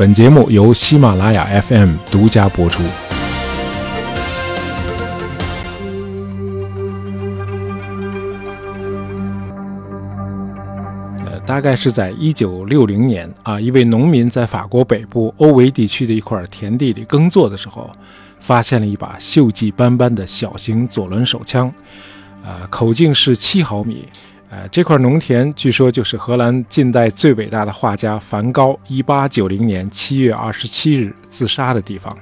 本节目由喜马拉雅 FM 独家播出。呃，大概是在一九六零年啊，一位农民在法国北部欧维地区的一块田地里耕作的时候，发现了一把锈迹斑斑的小型左轮手枪，啊，口径是七毫米。呃，这块农田据说就是荷兰近代最伟大的画家梵高1890年7月27日自杀的地方。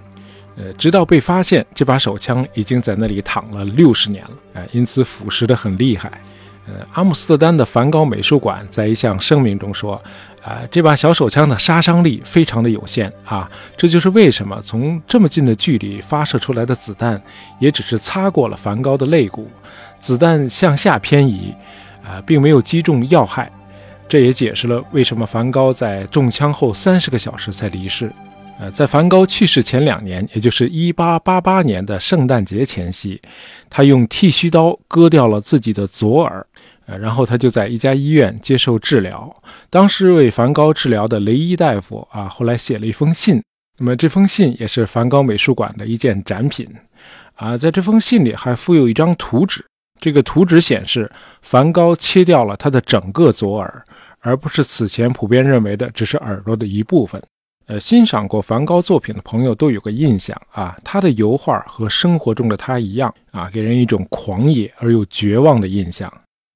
呃，直到被发现，这把手枪已经在那里躺了六十年了，呃，因此腐蚀得很厉害。呃，阿姆斯特丹的梵高美术馆在一项声明中说，啊，这把小手枪的杀伤力非常的有限啊，这就是为什么从这么近的距离发射出来的子弹也只是擦过了梵高的肋骨，子弹向下偏移。啊，并没有击中要害，这也解释了为什么梵高在中枪后三十个小时才离世。呃，在梵高去世前两年，也就是一八八八年的圣诞节前夕，他用剃须刀割掉了自己的左耳，呃，然后他就在一家医院接受治疗。当时为梵高治疗的雷伊大夫啊，后来写了一封信，那么这封信也是梵高美术馆的一件展品。啊，在这封信里还附有一张图纸。这个图纸显示，梵高切掉了他的整个左耳，而不是此前普遍认为的只是耳朵的一部分。呃，欣赏过梵高作品的朋友都有个印象啊，他的油画和生活中的他一样啊，给人一种狂野而又绝望的印象。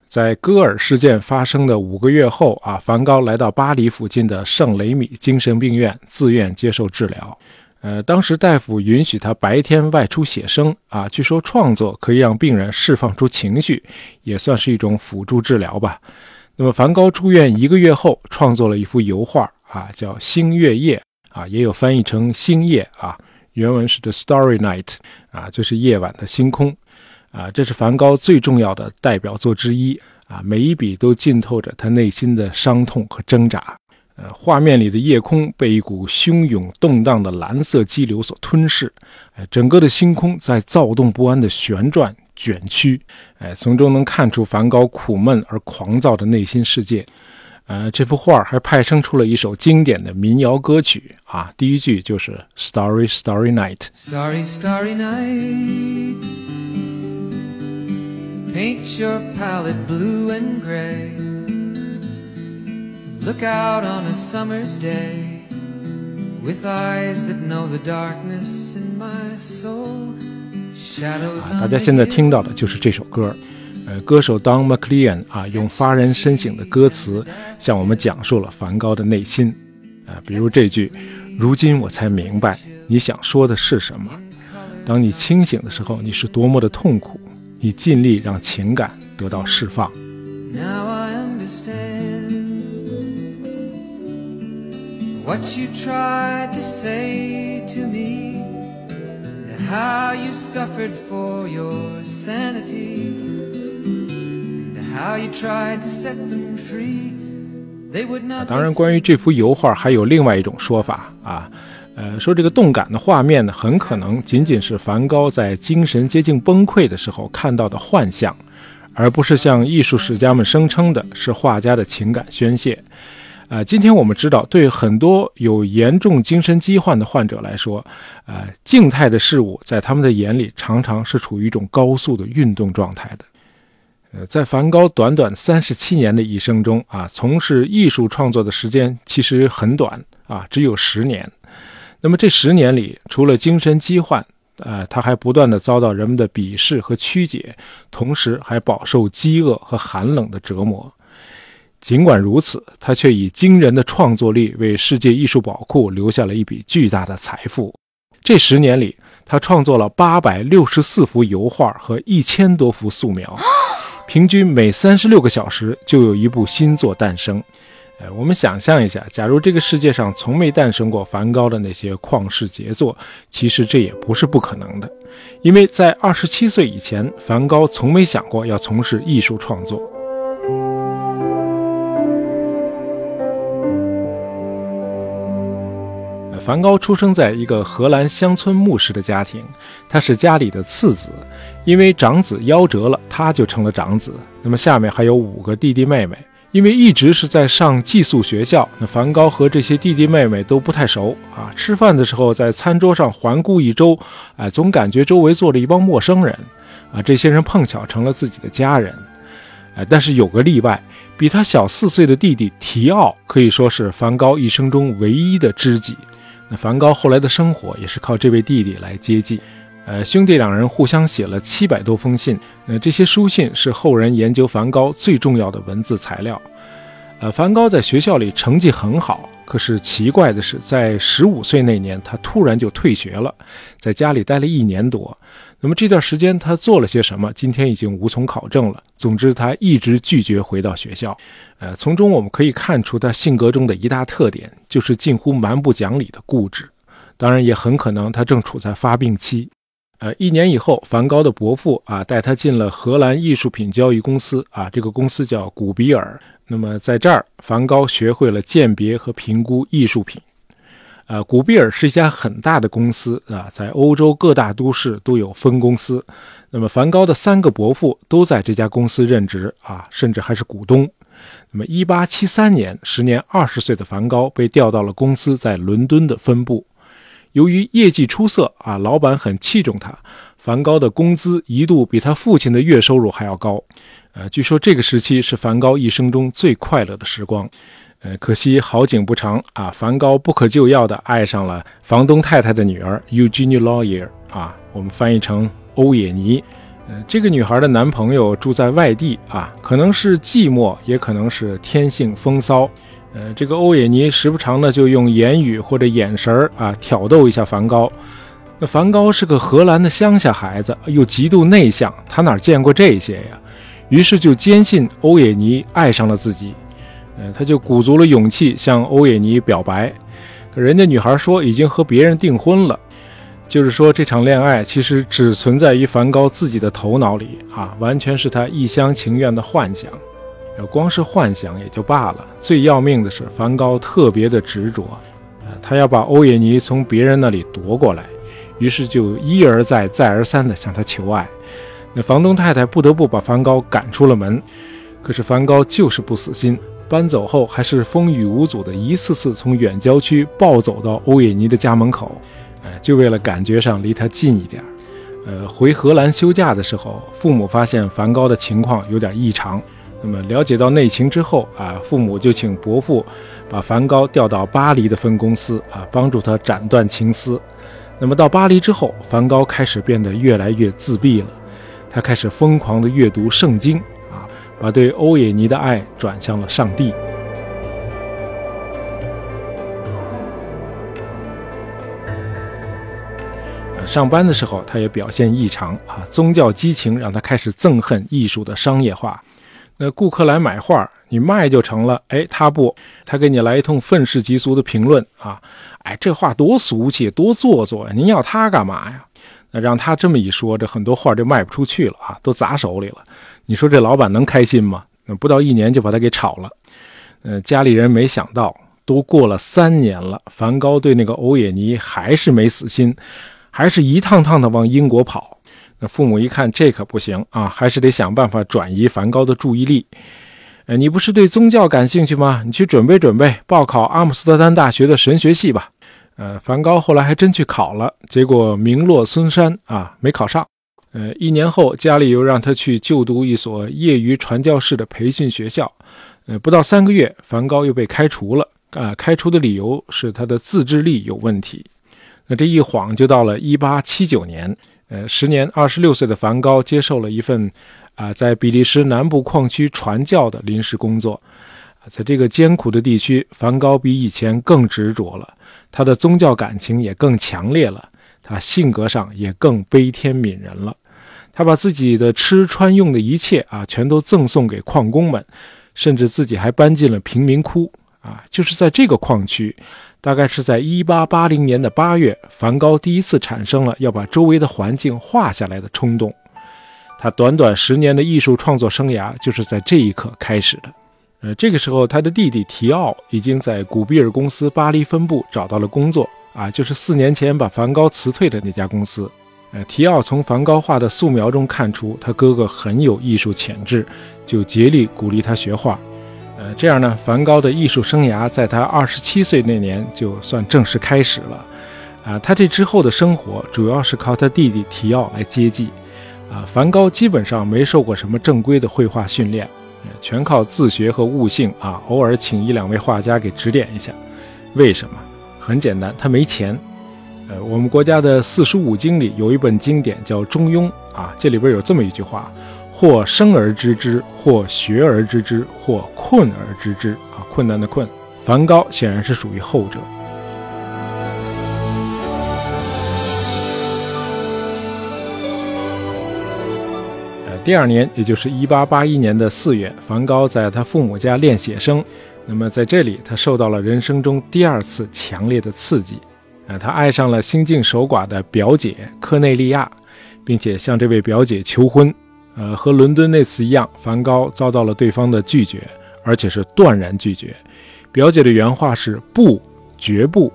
在戈尔事件发生的五个月后啊，梵高来到巴黎附近的圣雷米精神病院自愿接受治疗。呃，当时大夫允许他白天外出写生啊，据说创作可以让病人释放出情绪，也算是一种辅助治疗吧。那么，梵高住院一个月后，创作了一幅油画啊，叫《星月夜》啊，也有翻译成《星夜》啊，原文是 The Starry Night 啊，就是夜晚的星空啊。这是梵高最重要的代表作之一啊，每一笔都浸透着他内心的伤痛和挣扎。画面里的夜空被一股汹涌动荡的蓝色激流所吞噬，哎，整个的星空在躁动不安的旋转卷曲，哎，从中能看出梵高苦闷而狂躁的内心世界。呃，这幅画还派生出了一首经典的民谣歌曲啊，第一句就是 Starry Starry Night，Starry Starry Night，Paint your palette blue and gray。Look out on a summer's day with eyes that know the darkness in my soul. Shadows 啊，大家现在听到的就是这首歌。呃，歌手 Don McLean 啊，用发人深省的歌词向我们讲述了梵高的内心。啊，比如这句：“如今我才明白你想说的是什么。当你清醒的时候，你是多么的痛苦。你尽力让情感得到释放。” What you tried to say to me and how you suffered for your sanity and how you tried to set them free they would not 当然关于这幅油画还有另外一种说法啊呃说这个动感的画面呢很可能仅仅是梵高在精神接近崩溃的时候看到的幻象而不是像艺术史家们声称的是画家的情感宣泄啊，今天我们知道，对很多有严重精神疾患的患者来说，呃，静态的事物在他们的眼里常常是处于一种高速的运动状态的。呃，在梵高短短三十七年的一生中，啊，从事艺术创作的时间其实很短啊，只有十年。那么这十年里，除了精神疾患，呃，他还不断的遭到人们的鄙视和曲解，同时还饱受饥饿和寒冷的折磨。尽管如此，他却以惊人的创作力为世界艺术宝库留下了一笔巨大的财富。这十年里，他创作了八百六十四幅油画和一千多幅素描，平均每三十六个小时就有一部新作诞生。呃，我们想象一下，假如这个世界上从没诞生过梵高的那些旷世杰作，其实这也不是不可能的，因为在二十七岁以前，梵高从没想过要从事艺术创作。梵高出生在一个荷兰乡村牧师的家庭，他是家里的次子，因为长子夭折了，他就成了长子。那么下面还有五个弟弟妹妹，因为一直是在上寄宿学校，那梵高和这些弟弟妹妹都不太熟啊。吃饭的时候，在餐桌上环顾一周，哎，总感觉周围坐着一帮陌生人，啊，这些人碰巧成了自己的家人，哎，但是有个例外，比他小四岁的弟弟提奥可以说是梵高一生中唯一的知己。梵高后来的生活也是靠这位弟弟来接济。呃，兄弟两人互相写了七百多封信，呃，这些书信是后人研究梵高最重要的文字材料。呃，梵高在学校里成绩很好，可是奇怪的是，在十五岁那年，他突然就退学了，在家里待了一年多。那么这段时间他做了些什么？今天已经无从考证了。总之，他一直拒绝回到学校。呃，从中我们可以看出他性格中的一大特点，就是近乎蛮不讲理的固执。当然，也很可能他正处在发病期。呃，一年以后，梵高的伯父啊带他进了荷兰艺术品交易公司啊，这个公司叫古比尔。那么在这儿，梵高学会了鉴别和评估艺术品。呃，古比尔是一家很大的公司啊，在欧洲各大都市都有分公司。那么梵高的三个伯父都在这家公司任职啊，甚至还是股东。那么1873年，时年二十岁的梵高被调到了公司在伦敦的分部。由于业绩出色啊，老板很器重他。梵高的工资一度比他父亲的月收入还要高。呃，据说这个时期是梵高一生中最快乐的时光。呃，可惜好景不长啊，梵高不可救药地爱上了房东太太的女儿 Eugenie Lawyer 啊，我们翻译成欧也妮。呃，这个女孩的男朋友住在外地啊，可能是寂寞，也可能是天性风骚。呃，这个欧也妮时不常的就用言语或者眼神儿啊挑逗一下梵高。那梵高是个荷兰的乡下孩子，又极度内向，他哪见过这些呀？于是就坚信欧也妮爱上了自己。他就鼓足了勇气向欧也妮表白。可人家女孩说已经和别人订婚了，就是说这场恋爱其实只存在于梵高自己的头脑里啊，完全是他一厢情愿的幻想。要光是幻想也就罢了，最要命的是梵高特别的执着，呃，他要把欧也妮从别人那里夺过来，于是就一而再、再而三地向他求爱。那房东太太不得不把梵高赶出了门，可是梵高就是不死心，搬走后还是风雨无阻的一次次从远郊区暴走到欧也妮的家门口，呃，就为了感觉上离他近一点。呃，回荷兰休假的时候，父母发现梵高的情况有点异常。那么了解到内情之后啊，父母就请伯父把梵高调到巴黎的分公司啊，帮助他斩断情丝。那么到巴黎之后，梵高开始变得越来越自闭了，他开始疯狂地阅读圣经，把对欧也妮的爱转向了上帝。上班的时候，他也表现异常啊，宗教激情让他开始憎恨艺术的商业化。那顾客来买画，你卖就成了。哎，他不，他给你来一通愤世嫉俗的评论啊！哎，这画多俗气，多做作呀！您要它干嘛呀？那让他这么一说，这很多画就卖不出去了啊，都砸手里了。你说这老板能开心吗？那不到一年就把他给炒了。呃，家里人没想到，都过了三年了，梵高对那个欧也妮还是没死心，还是一趟趟的往英国跑。那父母一看，这可不行啊，还是得想办法转移梵高的注意力。呃，你不是对宗教感兴趣吗？你去准备准备，报考阿姆斯特丹大学的神学系吧。呃，梵高后来还真去考了，结果名落孙山啊，没考上。呃，一年后，家里又让他去就读一所业余传教士的培训学校。呃，不到三个月，梵高又被开除了。啊，开除的理由是他的自制力有问题。那这一晃就到了一八七九年。呃，时年二十六岁的梵高接受了一份，啊，在比利时南部矿区传教的临时工作。在这个艰苦的地区，梵高比以前更执着了，他的宗教感情也更强烈了，他性格上也更悲天悯人了。他把自己的吃穿用的一切啊，全都赠送给矿工们，甚至自己还搬进了贫民窟啊，就是在这个矿区。大概是在一八八零年的八月，梵高第一次产生了要把周围的环境画下来的冲动。他短短十年的艺术创作生涯就是在这一刻开始的。呃，这个时候，他的弟弟提奥已经在古比尔公司巴黎分部找到了工作，啊，就是四年前把梵高辞退的那家公司。呃，提奥从梵高画的素描中看出他哥哥很有艺术潜质，就竭力鼓励他学画。呃，这样呢，梵高的艺术生涯在他二十七岁那年就算正式开始了。啊，他这之后的生活主要是靠他弟弟提奥来接济。啊，梵高基本上没受过什么正规的绘画训练，全靠自学和悟性啊，偶尔请一两位画家给指点一下。为什么？很简单，他没钱。我们国家的四书五经里有一本经典叫《中庸》啊，这里边有这么一句话：或生而知之，或学而知之，或困而知之。啊，困难的困。梵高显然是属于后者。第二年，也就是1881年的四月，梵高在他父母家练写生。那么在这里，他受到了人生中第二次强烈的刺激。啊，他爱上了心境守寡的表姐科内利亚，并且向这位表姐求婚。呃，和伦敦那次一样，梵高遭到了对方的拒绝，而且是断然拒绝。表姐的原话是“不，绝不”。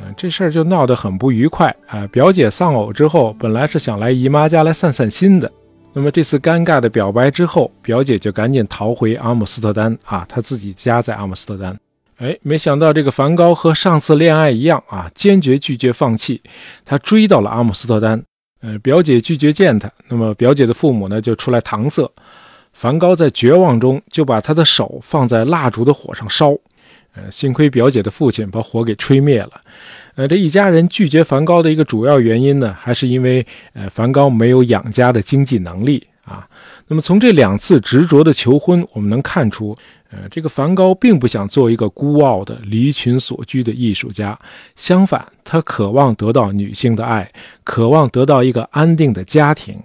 嗯，这事儿就闹得很不愉快。啊，表姐丧偶之后，本来是想来姨妈家来散散心的。那么这次尴尬的表白之后，表姐就赶紧逃回阿姆斯特丹啊，她自己家在阿姆斯特丹。哎，没想到这个梵高和上次恋爱一样啊，坚决拒绝放弃。他追到了阿姆斯特丹，呃，表姐拒绝见他。那么表姐的父母呢，就出来搪塞。梵高在绝望中就把他的手放在蜡烛的火上烧。呃，幸亏表姐的父亲把火给吹灭了。呃，这一家人拒绝梵高的一个主要原因呢，还是因为呃，梵高没有养家的经济能力啊。那么从这两次执着的求婚，我们能看出，呃，这个梵高并不想做一个孤傲的离群所居的艺术家，相反，他渴望得到女性的爱，渴望得到一个安定的家庭。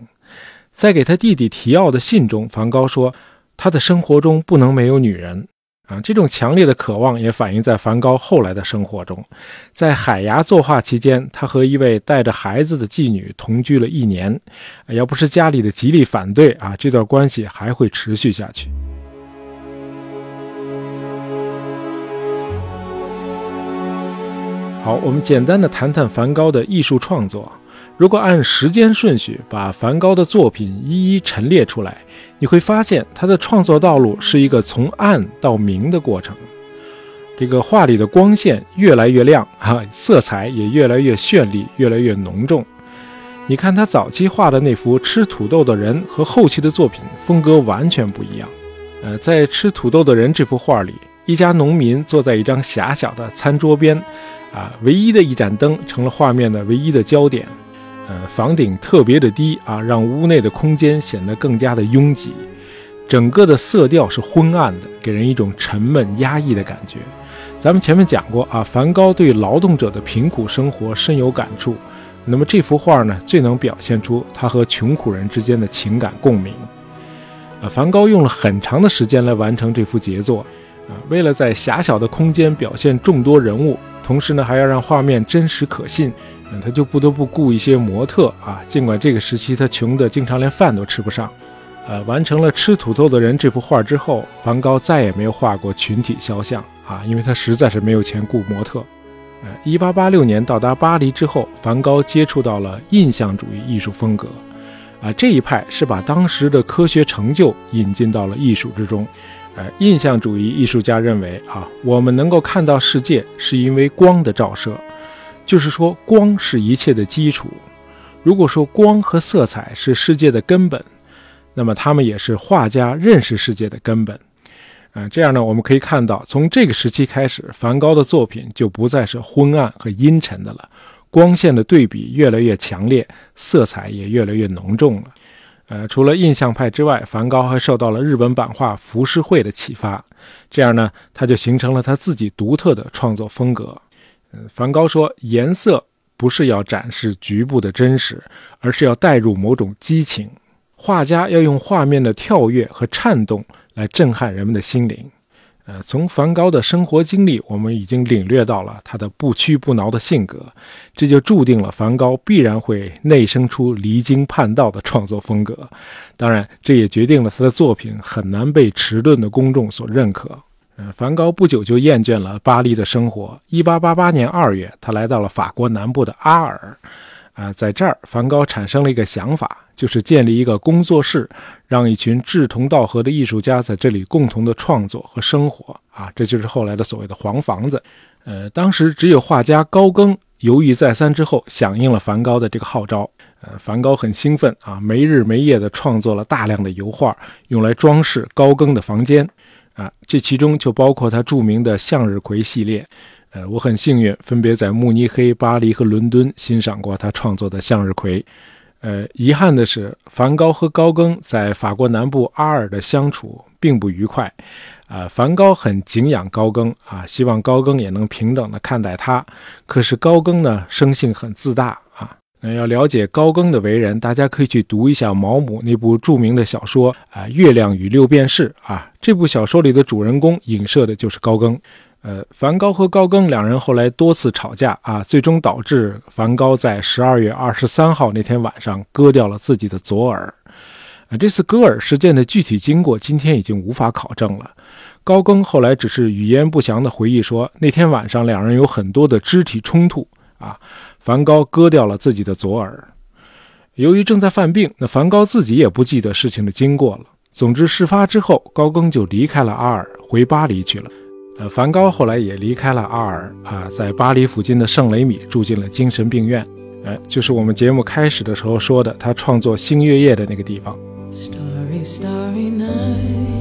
在给他弟弟提奥的信中，梵高说，他的生活中不能没有女人。啊，这种强烈的渴望也反映在梵高后来的生活中。在海牙作画期间，他和一位带着孩子的妓女同居了一年。要不是家里的极力反对啊，这段关系还会持续下去。好，我们简单的谈谈梵高的艺术创作。如果按时间顺序把梵高的作品一一陈列出来，你会发现他的创作道路是一个从暗到明的过程。这个画里的光线越来越亮，哈，色彩也越来越绚丽，越来越浓重。你看他早期画的那幅吃土豆的人和后期的作品风格完全不一样。呃，在吃土豆的人这幅画里，一家农民坐在一张狭小的餐桌边，啊，唯一的一盏灯成了画面的唯一的焦点。呃，房顶特别的低啊，让屋内的空间显得更加的拥挤。整个的色调是昏暗的，给人一种沉闷压抑的感觉。咱们前面讲过啊，梵高对劳动者的贫苦生活深有感触。那么这幅画呢，最能表现出他和穷苦人之间的情感共鸣。啊，梵高用了很长的时间来完成这幅杰作。啊，为了在狭小的空间表现众多人物，同时呢，还要让画面真实可信。嗯他就不得不雇一些模特啊，尽管这个时期他穷得经常连饭都吃不上。呃，完成了《吃土豆的人》这幅画之后，梵高再也没有画过群体肖像啊，因为他实在是没有钱雇模特。呃，一八八六年到达巴黎之后，梵高接触到了印象主义艺术风格，啊，这一派是把当时的科学成就引进到了艺术之中。呃，印象主义艺术家认为啊，我们能够看到世界是因为光的照射。就是说，光是一切的基础。如果说光和色彩是世界的根本，那么他们也是画家认识世界的根本。嗯，这样呢，我们可以看到，从这个时期开始，梵高的作品就不再是昏暗和阴沉的了，光线的对比越来越强烈，色彩也越来越浓重了。呃，除了印象派之外，梵高还受到了日本版画浮世绘的启发，这样呢，他就形成了他自己独特的创作风格。梵高说：“颜色不是要展示局部的真实，而是要带入某种激情。画家要用画面的跳跃和颤动来震撼人们的心灵。”呃，从梵高的生活经历，我们已经领略到了他的不屈不挠的性格，这就注定了梵高必然会内生出离经叛道的创作风格。当然，这也决定了他的作品很难被迟钝的公众所认可。呃，梵高不久就厌倦了巴黎的生活。一八八八年二月，他来到了法国南部的阿尔。啊，在这儿，梵高产生了一个想法，就是建立一个工作室，让一群志同道合的艺术家在这里共同的创作和生活。啊，这就是后来的所谓的黄房子。呃，当时只有画家高更犹豫再三之后，响应了梵高的这个号召。呃，梵高很兴奋啊，没日没夜地创作了大量的油画，用来装饰高更的房间。啊，这其中就包括他著名的向日葵系列。呃，我很幸运，分别在慕尼黑、巴黎和伦敦欣赏过他创作的向日葵。呃，遗憾的是，梵高和高更在法国南部阿尔的相处并不愉快。啊，梵高很敬仰高更啊，希望高更也能平等的看待他。可是高更呢，生性很自大啊。那要了解高更的为人，大家可以去读一下毛姆那部著名的小说啊，《月亮与六便士》啊。这部小说里的主人公影射的就是高更。呃，梵高和高更两人后来多次吵架啊，最终导致梵高在十二月二十三号那天晚上割掉了自己的左耳。啊，这次割耳事件的具体经过今天已经无法考证了。高更后来只是语焉不详地回忆说，那天晚上两人有很多的肢体冲突啊。梵高割掉了自己的左耳。由于正在犯病，那梵高自己也不记得事情的经过了。总之，事发之后，高更就离开了阿尔，回巴黎去了。呃，梵高后来也离开了阿尔啊，在巴黎附近的圣雷米住进了精神病院。呃，就是我们节目开始的时候说的，他创作《星月夜》的那个地方。Starry, starry night,，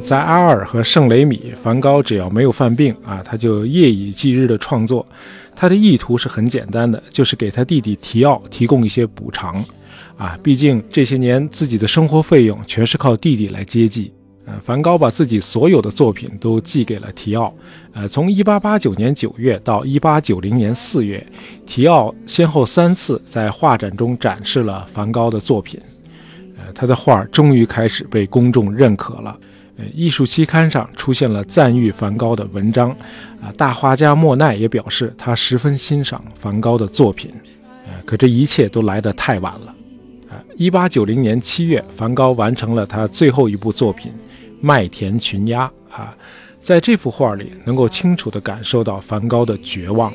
在阿尔和圣雷米，梵高只要没有犯病啊，他就夜以继日的创作。他的意图是很简单的，就是给他弟弟提奥提供一些补偿。啊，毕竟这些年自己的生活费用全是靠弟弟来接济。呃，梵高把自己所有的作品都寄给了提奥。呃，从1889年9月到1890年4月，提奥先后三次在画展中展示了梵高的作品。呃，他的画终于开始被公众认可了。呃，艺术期刊上出现了赞誉梵高的文章。啊，大画家莫奈也表示他十分欣赏梵高的作品。呃，可这一切都来得太晚了。一八九零年七月，梵高完成了他最后一部作品《麦田群鸦》啊，在这幅画里，能够清楚地感受到梵高的绝望。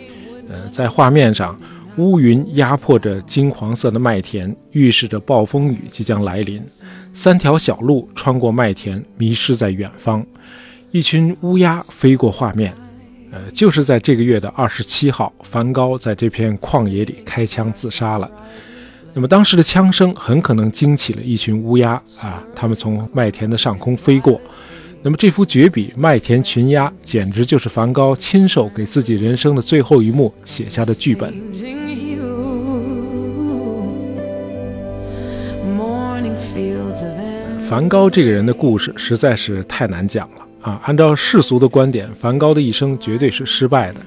呃，在画面上，乌云压迫着金黄色的麦田，预示着暴风雨即将来临。三条小路穿过麦田，迷失在远方。一群乌鸦飞过画面。呃，就是在这个月的二十七号，梵高在这片旷野里开枪自杀了。那么当时的枪声很可能惊起了一群乌鸦啊，它们从麦田的上空飞过。那么这幅绝笔《麦田群鸦》简直就是梵高亲手给自己人生的最后一幕写下的剧本。梵高这个人的故事实在是太难讲了啊！按照世俗的观点，梵高的一生绝对是失败的。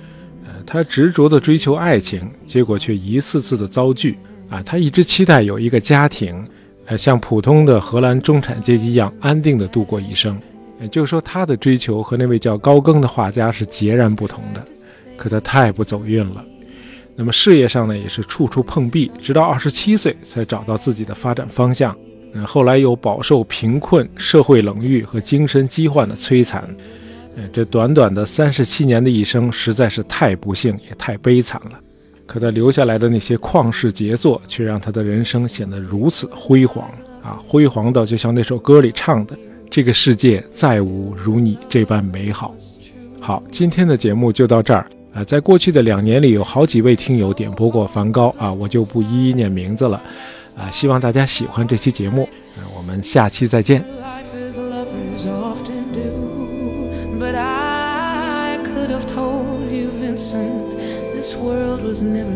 呃，他执着地追求爱情，结果却一次次的遭拒。啊，他一直期待有一个家庭，呃，像普通的荷兰中产阶级一样安定的度过一生。也就是说，他的追求和那位叫高更的画家是截然不同的。可他太不走运了。那么事业上呢，也是处处碰壁，直到二十七岁才找到自己的发展方向。嗯，后来又饱受贫困、社会冷遇和精神疾患的摧残。嗯，这短短的三十七年的一生，实在是太不幸，也太悲惨了。可他留下来的那些旷世杰作，却让他的人生显得如此辉煌啊！辉煌到就像那首歌里唱的：“这个世界再无如你这般美好。”好，今天的节目就到这儿啊！在过去的两年里，有好几位听友点播过梵高啊，我就不一一念名字了啊！希望大家喜欢这期节目，我们下期再见。Was never